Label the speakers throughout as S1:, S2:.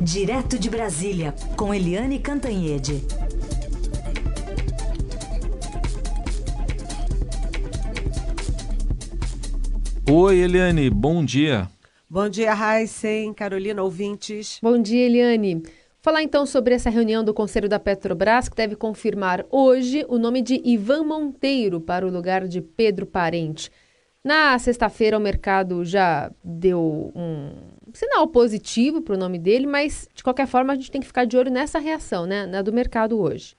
S1: Direto de Brasília, com Eliane Cantanhede.
S2: Oi, Eliane, bom dia.
S3: Bom dia, Heisen, Carolina, ouvintes.
S4: Bom dia, Eliane. Falar então sobre essa reunião do Conselho da Petrobras, que deve confirmar hoje o nome de Ivan Monteiro para o lugar de Pedro Parente. Na sexta-feira, o mercado já deu um sinal positivo para o nome dele, mas de qualquer forma a gente tem que ficar de olho nessa reação, né, na do mercado hoje.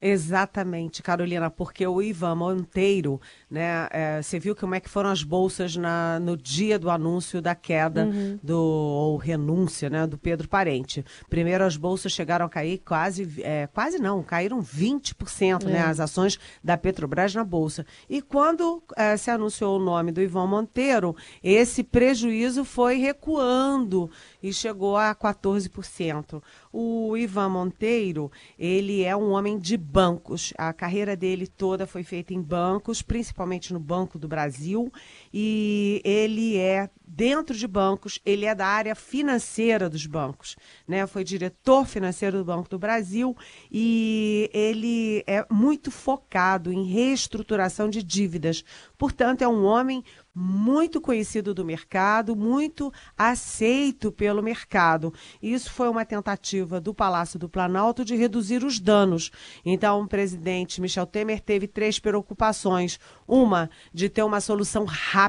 S3: Exatamente, Carolina, porque o Ivan Monteiro, né, é, você viu como é que foram as bolsas na, no dia do anúncio da queda uhum. do ou renúncia, né, do Pedro Parente. Primeiro as bolsas chegaram a cair quase, é, quase não, caíram 20%, né, é. né, as ações da Petrobras na bolsa. E quando é, se anunciou o nome do Ivan Monteiro, esse prejuízo foi recuando e chegou a 14%. O Ivan Monteiro, ele é um homem de bancos. A carreira dele toda foi feita em bancos, principalmente no Banco do Brasil, e ele é dentro de bancos, ele é da área financeira dos bancos, né? Foi diretor financeiro do Banco do Brasil e ele é muito focado em reestruturação de dívidas. Portanto, é um homem muito conhecido do mercado, muito aceito pelo mercado. Isso foi uma tentativa do Palácio do Planalto de reduzir os danos. Então, o presidente Michel Temer teve três preocupações. Uma, de ter uma solução rápida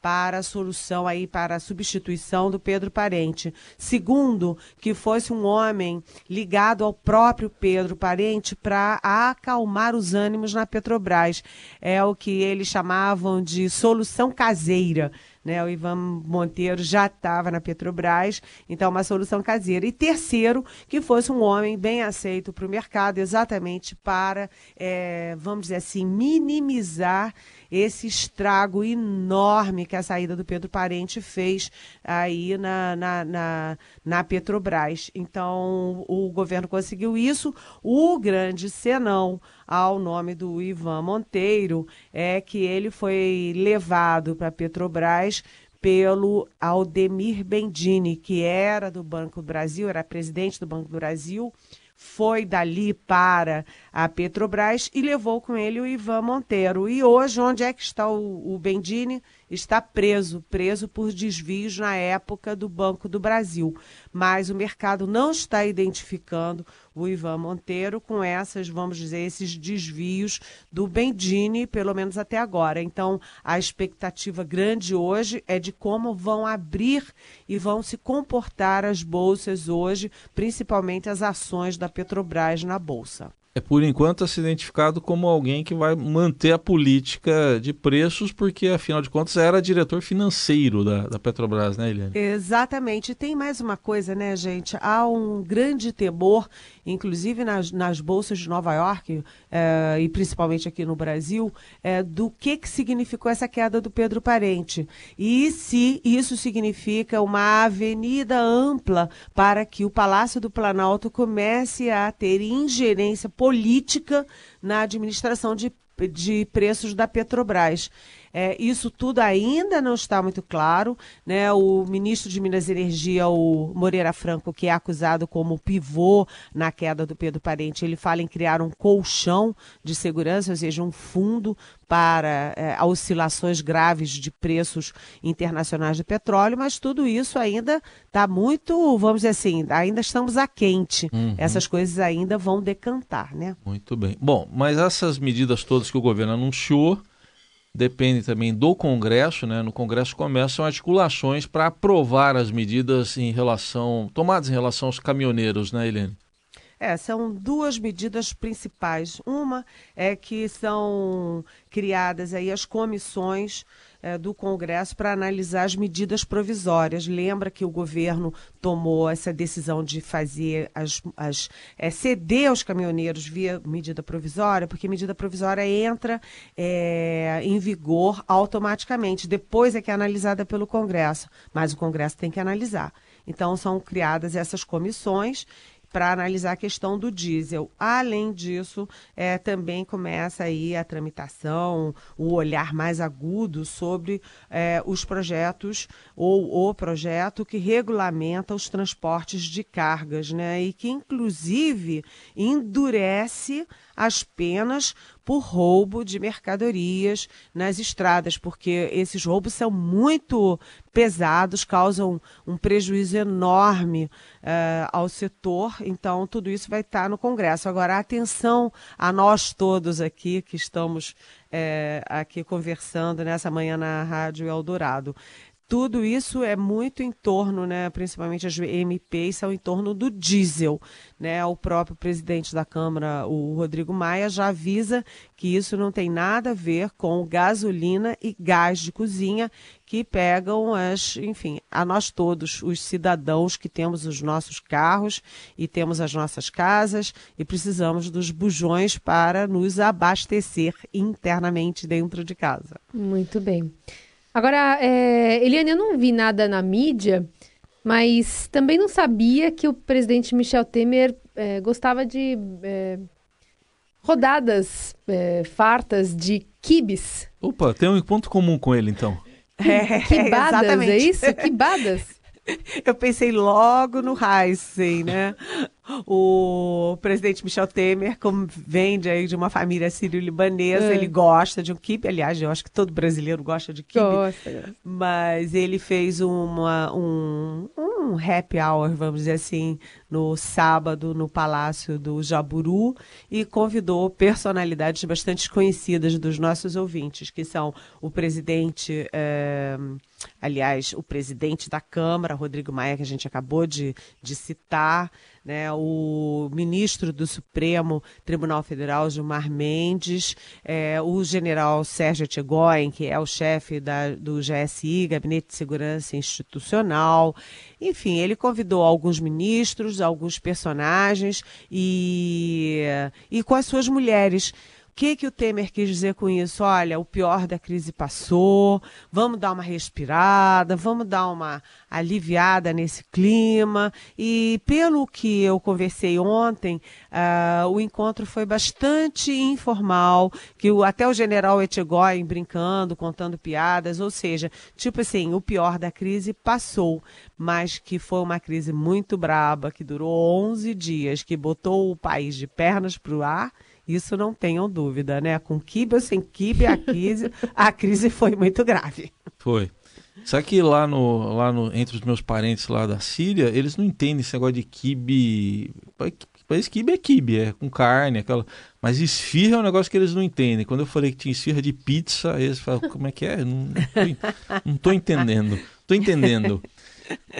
S3: para a solução aí para a substituição do Pedro Parente. Segundo, que fosse um homem ligado ao próprio Pedro Parente para acalmar os ânimos na Petrobras. É o que eles chamavam de solução caseira. Né? O Ivan Monteiro já estava na Petrobras, então uma solução caseira. E terceiro, que fosse um homem bem aceito para o mercado, exatamente para, é, vamos dizer assim, minimizar esse estrago enorme que a saída do Pedro Parente fez aí na, na, na, na Petrobras. Então, o governo conseguiu isso. O grande senão ao nome do Ivan Monteiro é que ele foi levado para Petrobras pelo Aldemir Bendini, que era do Banco do Brasil, era presidente do Banco do Brasil, foi dali para a Petrobras e levou com ele o Ivan Monteiro. E hoje, onde é que está o, o Bendini? Está preso, preso por desvios na época do Banco do Brasil. Mas o mercado não está identificando o Ivan Monteiro com essas, vamos dizer, esses desvios do Bendini, pelo menos até agora. Então, a expectativa grande hoje é de como vão abrir e vão se comportar as bolsas hoje, principalmente as ações da Petrobras na bolsa
S2: é por enquanto se identificado como alguém que vai manter a política de preços, porque afinal de contas era diretor financeiro da, da Petrobras, né, Eliane?
S3: Exatamente. Tem mais uma coisa, né, gente? Há um grande temor, inclusive nas, nas bolsas de Nova York, é, e principalmente aqui no Brasil, é, do que, que significou essa queda do Pedro Parente. E se isso significa uma avenida ampla para que o Palácio do Planalto comece a ter ingerência política na administração de, de preços da Petrobras. É, isso tudo ainda não está muito claro. Né? O ministro de Minas e Energia, o Moreira Franco, que é acusado como pivô na queda do Pedro Parente, ele fala em criar um colchão de segurança, ou seja, um fundo para é, oscilações graves de preços internacionais de petróleo, mas tudo isso ainda está muito, vamos dizer assim, ainda estamos a quente. Uhum. Essas coisas ainda vão decantar, né?
S2: Muito bem. Bom, mas essas medidas todas que o governo anunciou, depende também do Congresso, né? No Congresso começam articulações para aprovar as medidas em relação, tomadas em relação aos caminhoneiros, né, Helene?
S3: É, são duas medidas principais. Uma é que são criadas aí as comissões é, do Congresso para analisar as medidas provisórias. Lembra que o governo tomou essa decisão de fazer as, as é, ceder aos caminhoneiros via medida provisória, porque medida provisória entra é, em vigor automaticamente. Depois é que é analisada pelo Congresso, mas o Congresso tem que analisar. Então são criadas essas comissões para analisar a questão do diesel. Além disso, é, também começa aí a tramitação, o olhar mais agudo sobre é, os projetos ou o projeto que regulamenta os transportes de cargas, né? E que inclusive endurece as penas por roubo de mercadorias nas estradas, porque esses roubos são muito pesados, causam um prejuízo enorme uh, ao setor. Então, tudo isso vai estar no Congresso. Agora, atenção a nós todos aqui que estamos é, aqui conversando nessa manhã na Rádio Eldorado tudo isso é muito em torno, né, principalmente as MPs são em torno do diesel. Né? O próprio presidente da Câmara, o Rodrigo Maia, já avisa que isso não tem nada a ver com gasolina e gás de cozinha que pegam as, enfim, a nós todos, os cidadãos que temos os nossos carros e temos as nossas casas e precisamos dos bujões para nos abastecer internamente dentro de casa.
S4: Muito bem. Agora, é, Eliane, eu não vi nada na mídia, mas também não sabia que o presidente Michel Temer é, gostava de é, rodadas é, fartas de quibes.
S2: Opa, tem um ponto comum com ele, então.
S4: É, Quibadas, é isso? Quibadas?
S3: Eu pensei logo no Heisen, né? O presidente Michel Temer, como vende aí de uma família sírio-libanesa, é. ele gosta de um kibe. Aliás, eu acho que todo brasileiro gosta de kibe.
S4: Gosta.
S3: Mas ele fez uma, um, um happy hour, vamos dizer assim, no sábado no Palácio do Jaburu e convidou personalidades bastante conhecidas dos nossos ouvintes, que são o presidente, é, aliás, o presidente da Câmara, Rodrigo Maia, que a gente acabou de, de citar, né, o ministro do Supremo Tribunal Federal, Gilmar Mendes, é, o general Sérgio Tchegoyen, que é o chefe da, do GSI, Gabinete de Segurança Institucional. Enfim, ele convidou alguns ministros, alguns personagens e, e com as suas mulheres que, que o Temer quis dizer com isso? Olha, o pior da crise passou, vamos dar uma respirada, vamos dar uma aliviada nesse clima. E pelo que eu conversei ontem, uh, o encontro foi bastante informal, que o, até o general Etchegóin brincando, contando piadas, ou seja, tipo assim, o pior da crise passou, mas que foi uma crise muito braba, que durou 11 dias, que botou o país de pernas para o ar isso não tenham dúvida, né? Com kibe ou sem kibe, a crise, a crise foi muito grave.
S2: Foi. Sabe que lá, no, lá no, entre os meus parentes lá da Síria, eles não entendem esse negócio de kibe. Parece kibe é kibe, é com carne, aquela. Mas esfirra é um negócio que eles não entendem. Quando eu falei que tinha esfirra de pizza, eles falam, como é que é? Não, não, tô, não tô entendendo. Tô entendendo.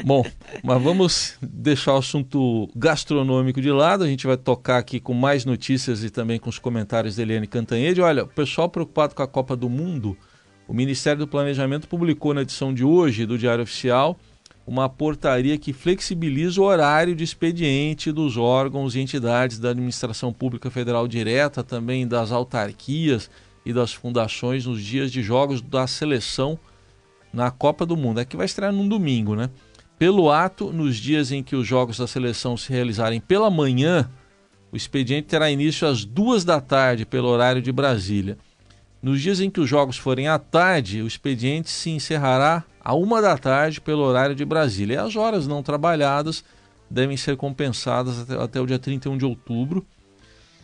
S2: Bom, mas vamos deixar o assunto gastronômico de lado. A gente vai tocar aqui com mais notícias e também com os comentários da Eliane Cantanhede. Olha, o pessoal preocupado com a Copa do Mundo, o Ministério do Planejamento publicou na edição de hoje do Diário Oficial uma portaria que flexibiliza o horário de expediente dos órgãos e entidades da administração pública federal direta, também das autarquias e das fundações nos dias de jogos da seleção na Copa do Mundo. É que vai estrear num domingo, né? Pelo ato, nos dias em que os jogos da seleção se realizarem pela manhã, o expediente terá início às duas da tarde, pelo horário de Brasília. Nos dias em que os jogos forem à tarde, o expediente se encerrará à uma da tarde, pelo horário de Brasília. E as horas não trabalhadas devem ser compensadas até, até o dia 31 de outubro.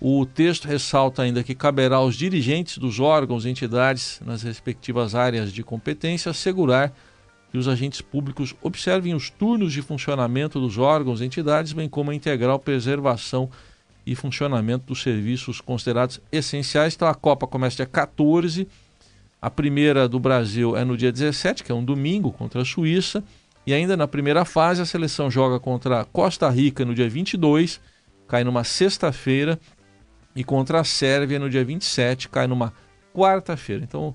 S2: O texto ressalta ainda que caberá aos dirigentes dos órgãos e entidades nas respectivas áreas de competência assegurar que os agentes públicos observem os turnos de funcionamento dos órgãos e entidades, bem como a integral preservação e funcionamento dos serviços considerados essenciais. Então a Copa começa dia 14, a primeira do Brasil é no dia 17, que é um domingo, contra a Suíça, e ainda na primeira fase a seleção joga contra a Costa Rica no dia 22, cai numa sexta-feira, e contra a Sérvia no dia 27, cai numa quarta-feira. Então,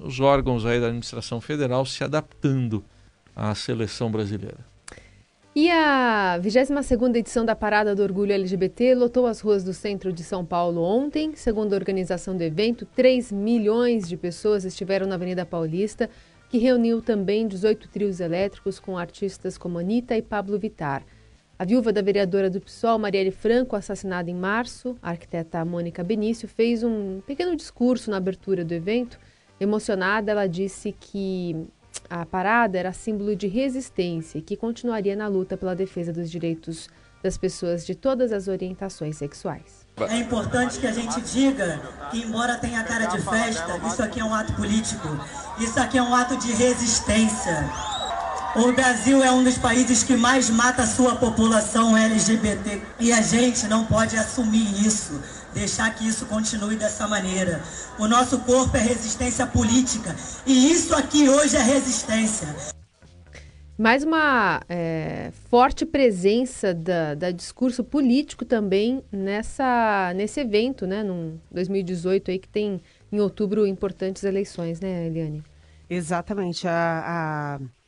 S2: os órgãos aí da administração federal se adaptando à seleção brasileira.
S4: E a 22ª edição da Parada do Orgulho LGBT lotou as ruas do centro de São Paulo ontem. Segundo a organização do evento, 3 milhões de pessoas estiveram na Avenida Paulista, que reuniu também 18 trios elétricos com artistas como Anitta e Pablo Vittar. A viúva da vereadora do PSOL, Marielle Franco, assassinada em março, a arquiteta Mônica Benício, fez um pequeno discurso na abertura do evento. Emocionada, ela disse que a parada era símbolo de resistência e que continuaria na luta pela defesa dos direitos das pessoas de todas as orientações sexuais.
S5: É importante que a gente diga que, embora tenha cara de festa, isso aqui é um ato político, isso aqui é um ato de resistência. O Brasil é um dos países que mais mata a sua população LGBT e a gente não pode assumir isso, deixar que isso continue dessa maneira. O nosso corpo é resistência política e isso aqui hoje é resistência.
S4: Mais uma é, forte presença da, da, discurso político também nessa, nesse evento, né, num 2018 aí que tem em outubro importantes eleições, né, Eliane?
S3: Exatamente. a... a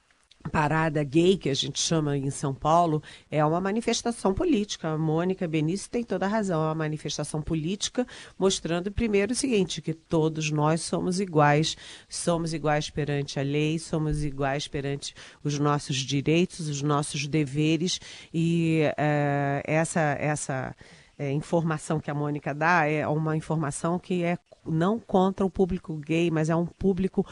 S3: parada gay, que a gente chama em São Paulo, é uma manifestação política. A Mônica Benício tem toda a razão. É uma manifestação política mostrando, primeiro, o seguinte, que todos nós somos iguais, somos iguais perante a lei, somos iguais perante os nossos direitos, os nossos deveres e é, essa, essa é, informação que a Mônica dá é uma informação que é não contra o público gay, mas é um público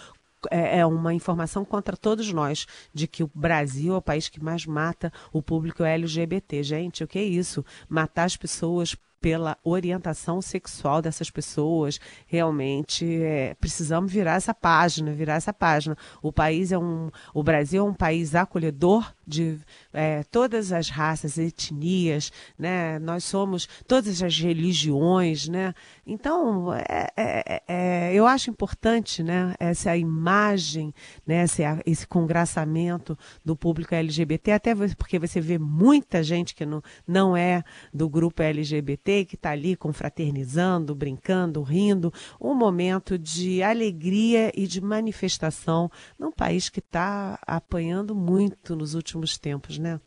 S3: é, uma informação contra todos nós de que o Brasil é o país que mais mata o público LGBT. Gente, o que é isso? Matar as pessoas pela orientação sexual dessas pessoas. Realmente é, precisamos virar essa página, virar essa página. O país é um, o Brasil é um país acolhedor de é, todas as raças, etnias, né? Nós somos todas as religiões, né? Então, é, é, é eu acho importante, né? Essa imagem, né? Esse, esse congraçamento do público LGBT, até porque você vê muita gente que não, não é do grupo LGBT, que está ali confraternizando, brincando, rindo, um momento de alegria e de manifestação num país que está apanhando muito nos últimos últimos tempos, né?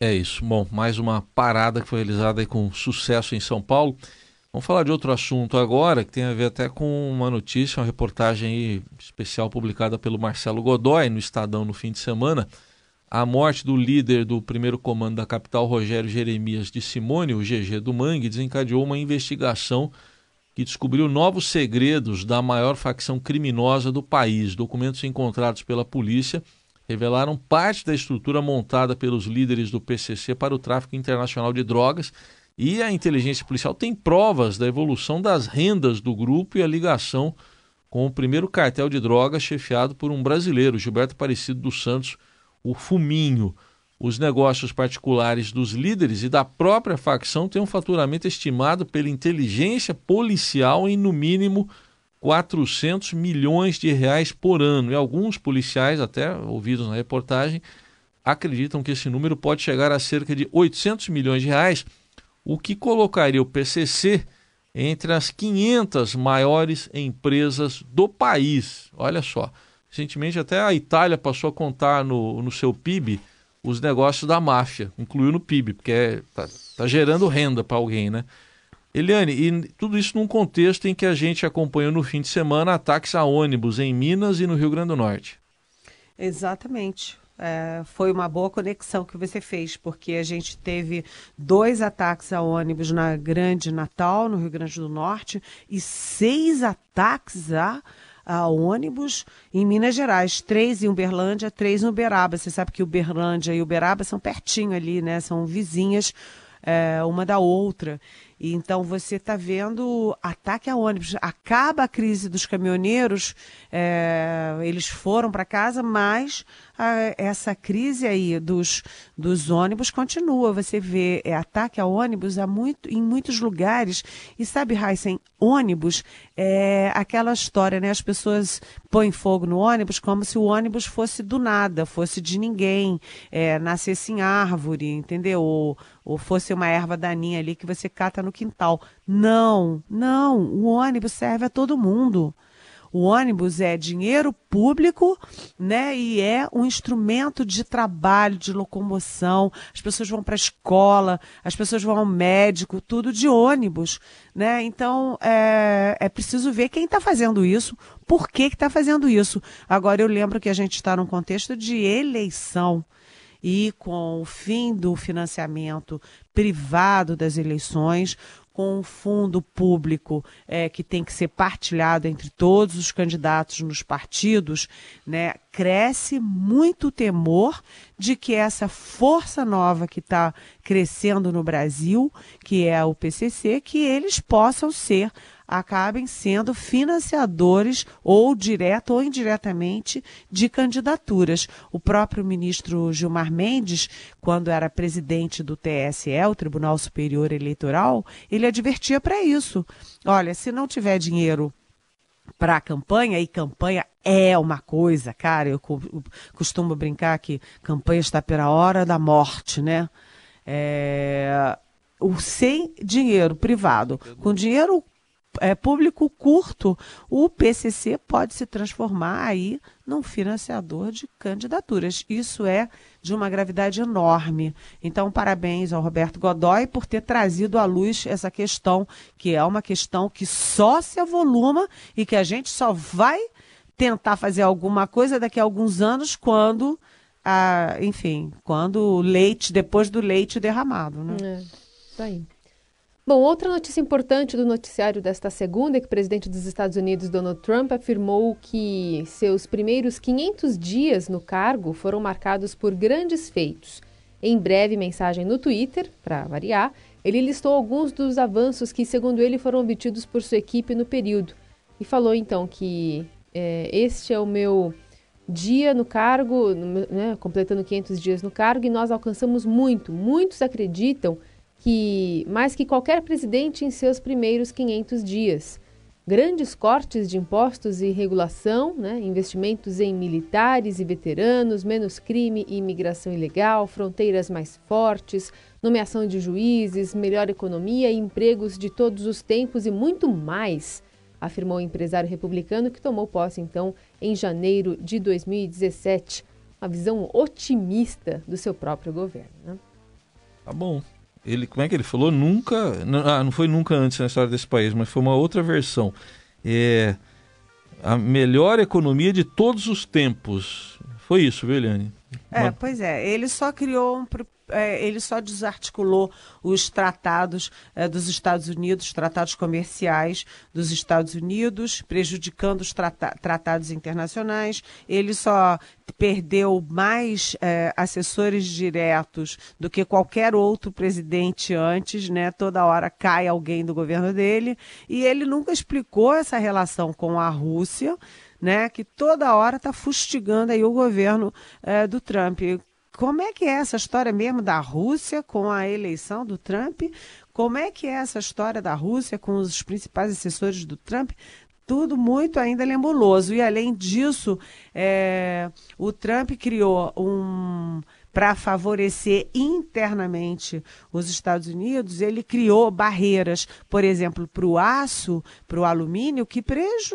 S2: É isso. Bom, mais uma parada que foi realizada com sucesso em São Paulo. Vamos falar de outro assunto agora, que tem a ver até com uma notícia, uma reportagem especial publicada pelo Marcelo Godoy no Estadão no fim de semana. A morte do líder do primeiro comando da capital, Rogério Jeremias de Simone, o GG do Mangue, desencadeou uma investigação que descobriu novos segredos da maior facção criminosa do país. Documentos encontrados pela polícia revelaram parte da estrutura montada pelos líderes do PCC para o tráfico internacional de drogas e a inteligência policial tem provas da evolução das rendas do grupo e a ligação com o primeiro cartel de drogas chefiado por um brasileiro, Gilberto Aparecido dos Santos, o Fuminho. Os negócios particulares dos líderes e da própria facção têm um faturamento estimado pela inteligência policial em no mínimo 400 milhões de reais por ano. E alguns policiais, até ouvidos na reportagem, acreditam que esse número pode chegar a cerca de 800 milhões de reais, o que colocaria o PCC entre as 500 maiores empresas do país. Olha só, recentemente até a Itália passou a contar no, no seu PIB os negócios da máfia, incluiu no PIB, porque está é, tá, tá gerando renda para alguém, né? Eliane, e tudo isso num contexto em que a gente acompanhou no fim de semana ataques a ônibus em Minas e no Rio Grande do Norte.
S3: Exatamente. É, foi uma boa conexão que você fez, porque a gente teve dois ataques a ônibus na Grande Natal, no Rio Grande do Norte, e seis ataques a, a ônibus em Minas Gerais. Três em Uberlândia, três em Uberaba. Você sabe que Uberlândia e Uberaba são pertinho ali, né? São vizinhas é, uma da outra. Então você está vendo ataque a ônibus. Acaba a crise dos caminhoneiros, é, eles foram para casa, mas a, essa crise aí dos, dos ônibus continua. Você vê é, ataque a ônibus há muito, em muitos lugares. E sabe, Heisen, ônibus é aquela história, né? As pessoas põem fogo no ônibus como se o ônibus fosse do nada, fosse de ninguém, é, nascesse em árvore, entendeu? Ou, ou fosse uma erva daninha ali que você cata no quintal. Não, não, o ônibus serve a todo mundo. O ônibus é dinheiro público, né? E é um instrumento de trabalho, de locomoção. As pessoas vão para a escola, as pessoas vão ao médico, tudo de ônibus, né? Então é, é preciso ver quem está fazendo isso, por que está fazendo isso. Agora eu lembro que a gente está num contexto de eleição. E com o fim do financiamento privado das eleições, com um fundo público é, que tem que ser partilhado entre todos os candidatos nos partidos, né, cresce muito o temor de que essa força nova que está crescendo no Brasil, que é o PCC, que eles possam ser acabem sendo financiadores ou direto ou indiretamente de candidaturas. O próprio ministro Gilmar Mendes, quando era presidente do TSE, o Tribunal Superior Eleitoral, ele advertia para isso. Olha, se não tiver dinheiro para a campanha, e campanha é uma coisa, cara, eu costumo brincar que campanha está pela hora da morte, né? É, o sem dinheiro privado, com dinheiro é, público curto, o PCC pode se transformar aí num financiador de candidaturas. Isso é de uma gravidade enorme. Então, parabéns ao Roberto Godoy por ter trazido à luz essa questão, que é uma questão que só se avoluma e que a gente só vai tentar fazer alguma coisa daqui a alguns anos quando, ah, enfim, quando o leite, depois do leite derramado. Né?
S4: É, tá aí. Bom, outra notícia importante do noticiário desta segunda é que o presidente dos Estados Unidos, Donald Trump, afirmou que seus primeiros 500 dias no cargo foram marcados por grandes feitos. Em breve mensagem no Twitter, para variar, ele listou alguns dos avanços que, segundo ele, foram obtidos por sua equipe no período. E falou então que é, este é o meu dia no cargo, né, completando 500 dias no cargo, e nós alcançamos muito. Muitos acreditam que mais que qualquer presidente em seus primeiros 500 dias. Grandes cortes de impostos e regulação, né, investimentos em militares e veteranos, menos crime e imigração ilegal, fronteiras mais fortes, nomeação de juízes, melhor economia e empregos de todos os tempos e muito mais, afirmou o empresário republicano que tomou posse então em janeiro de 2017. Uma visão otimista do seu próprio governo. Né?
S2: Tá bom ele, como é que ele falou? Nunca, não, ah, não foi nunca antes na história desse país, mas foi uma outra versão. É a melhor economia de todos os tempos. Foi isso, viu, Eliane?
S3: É, uma... pois é. Ele só criou um é, ele só desarticulou os tratados é, dos Estados Unidos, tratados comerciais dos Estados Unidos, prejudicando os trata tratados internacionais. Ele só perdeu mais é, assessores diretos do que qualquer outro presidente antes, né? Toda hora cai alguém do governo dele. E ele nunca explicou essa relação com a Rússia. Né, que toda hora está fustigando aí o governo é, do Trump. Como é que é essa história mesmo da Rússia com a eleição do Trump? Como é que é essa história da Rússia com os principais assessores do Trump? Tudo muito ainda lembuloso. E além disso, é, o Trump criou um para favorecer internamente os Estados Unidos, ele criou barreiras, por exemplo, para o aço, para o alumínio, que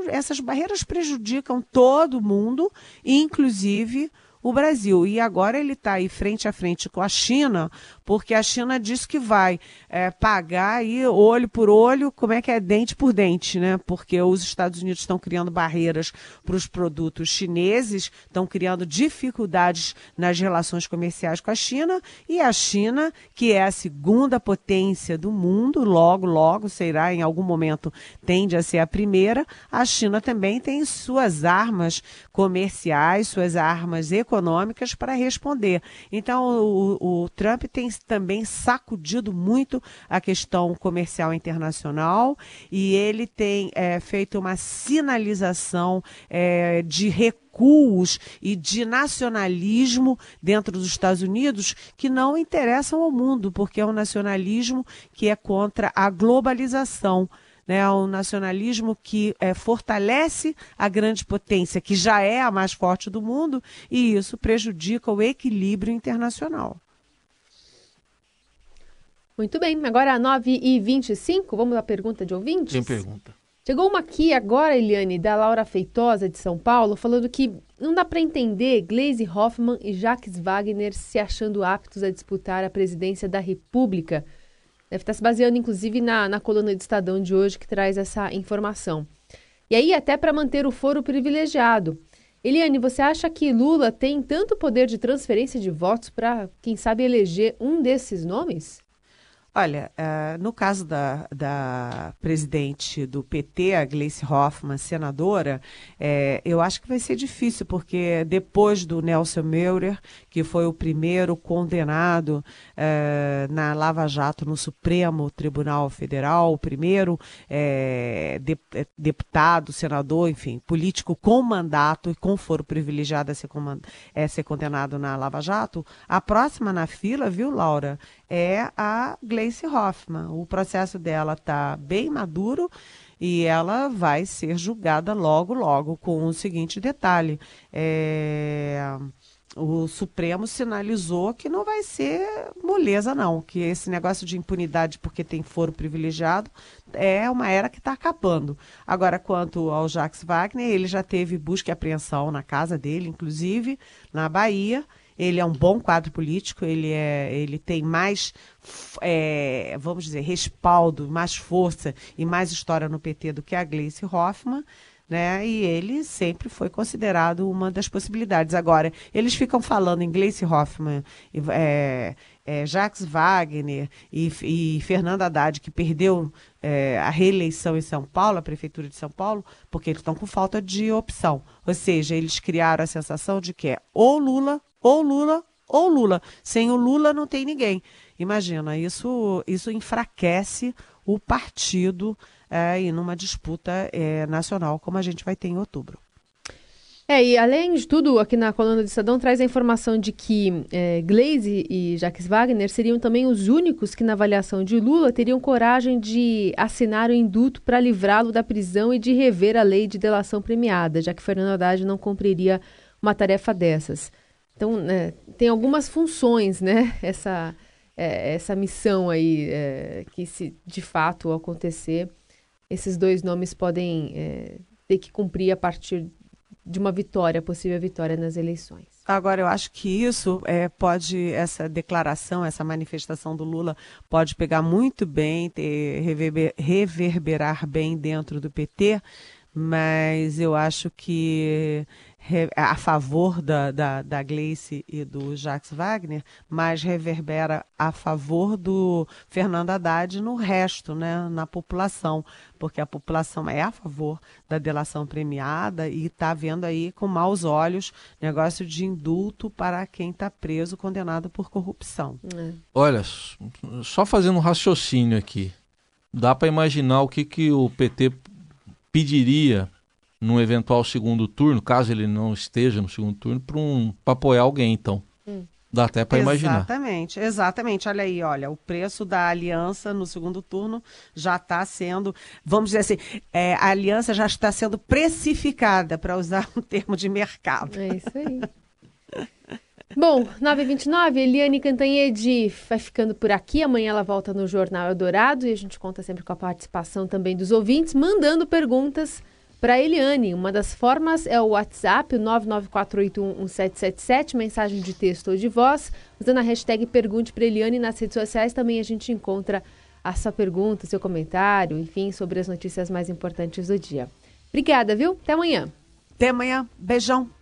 S3: essas barreiras prejudicam todo mundo, inclusive o Brasil. E agora ele está aí frente a frente com a China, porque a China diz que vai é, pagar aí olho por olho, como é que é dente por dente, né? Porque os Estados Unidos estão criando barreiras para os produtos chineses, estão criando dificuldades nas relações comerciais com a China, e a China, que é a segunda potência do mundo, logo, logo, será, em algum momento tende a ser a primeira, a China também tem suas armas comerciais, suas armas econômicas para responder. Então, o, o Trump tem também sacudido muito a questão comercial internacional e ele tem é, feito uma sinalização é, de recuos e de nacionalismo dentro dos Estados Unidos que não interessam ao mundo, porque é um nacionalismo que é contra a globalização. Né, um nacionalismo que é, fortalece a grande potência, que já é a mais forte do mundo, e isso prejudica o equilíbrio internacional.
S4: Muito bem, agora 9h25, vamos à pergunta de ouvintes?
S2: Quem pergunta?
S4: Chegou uma aqui agora, Eliane, da Laura Feitosa, de São Paulo, falando que não dá para entender Gleisi Hoffmann e Jacques Wagner se achando aptos a disputar a presidência da República. Deve estar se baseando, inclusive, na, na coluna de Estadão de hoje, que traz essa informação. E aí, até para manter o foro privilegiado. Eliane, você acha que Lula tem tanto poder de transferência de votos para, quem sabe, eleger um desses nomes?
S3: Olha, uh, no caso da, da presidente do PT, a Gleice Hoffmann, senadora, é, eu acho que vai ser difícil, porque depois do Nelson Meurer, que foi o primeiro condenado uh, na Lava Jato no Supremo Tribunal Federal, o primeiro é, de, deputado, senador, enfim, político com mandato e com foro privilegiado a ser, é, ser condenado na Lava Jato, a próxima na fila, viu, Laura, é a Gleice Hoffmann. O processo dela está bem maduro e ela vai ser julgada logo, logo, com o seguinte detalhe. É, o Supremo sinalizou que não vai ser moleza, não, que esse negócio de impunidade porque tem foro privilegiado é uma era que está acabando. Agora, quanto ao Jacques Wagner, ele já teve busca e apreensão na casa dele, inclusive, na Bahia. Ele é um bom quadro político, ele, é, ele tem mais, é, vamos dizer, respaldo, mais força e mais história no PT do que a Gleice Hoffmann. Né? E ele sempre foi considerado uma das possibilidades. Agora, eles ficam falando em Gleice Hoffmann, é, é, Jacques Wagner e, e Fernando Haddad, que perdeu é, a reeleição em São Paulo, a Prefeitura de São Paulo, porque eles estão com falta de opção. Ou seja, eles criaram a sensação de que é ou Lula ou Lula ou Lula. Sem o Lula não tem ninguém. Imagina, isso, isso enfraquece o partido é, e numa disputa é, nacional como a gente vai ter em outubro.
S4: É, e além de tudo, aqui na coluna do Estadão traz a informação de que é, Glaze e Jacques Wagner seriam também os únicos que, na avaliação de Lula, teriam coragem de assinar o induto para livrá-lo da prisão e de rever a lei de delação premiada, já que Fernando Haddad não cumpriria uma tarefa dessas. Então, né, tem algumas funções, né? Essa, é, essa missão aí, é, que se de fato acontecer, esses dois nomes podem é, ter que cumprir a partir de uma vitória, possível vitória nas eleições.
S3: Agora, eu acho que isso é, pode, essa declaração, essa manifestação do Lula pode pegar muito bem, ter, reverber, reverberar bem dentro do PT, mas eu acho que a favor da, da, da Gleice e do Jacques Wagner, mas reverbera a favor do Fernando Haddad no resto, né, na população, porque a população é a favor da delação premiada e está vendo aí com maus olhos negócio de indulto para quem está preso, condenado por corrupção.
S2: É. Olha, só fazendo um raciocínio aqui, dá para imaginar o que, que o PT pediria num eventual segundo turno, caso ele não esteja no segundo turno, para um, apoiar alguém, então. Hum. Dá até para imaginar.
S3: Exatamente, exatamente. Olha aí, olha, o preço da aliança no segundo turno já está sendo, vamos dizer assim, é, a aliança já está sendo precificada, para usar um termo de mercado.
S4: É isso aí. Bom, 9h29, Eliane Cantanhede vai ficando por aqui. Amanhã ela volta no Jornal Eldorado e a gente conta sempre com a participação também dos ouvintes, mandando perguntas para Eliane, uma das formas é o WhatsApp, o 994811777, mensagem de texto ou de voz. Usando a hashtag Pergunte para Eliane nas redes sociais também a gente encontra a sua pergunta, seu comentário, enfim, sobre as notícias mais importantes do dia. Obrigada, viu? Até amanhã.
S3: Até amanhã. Beijão.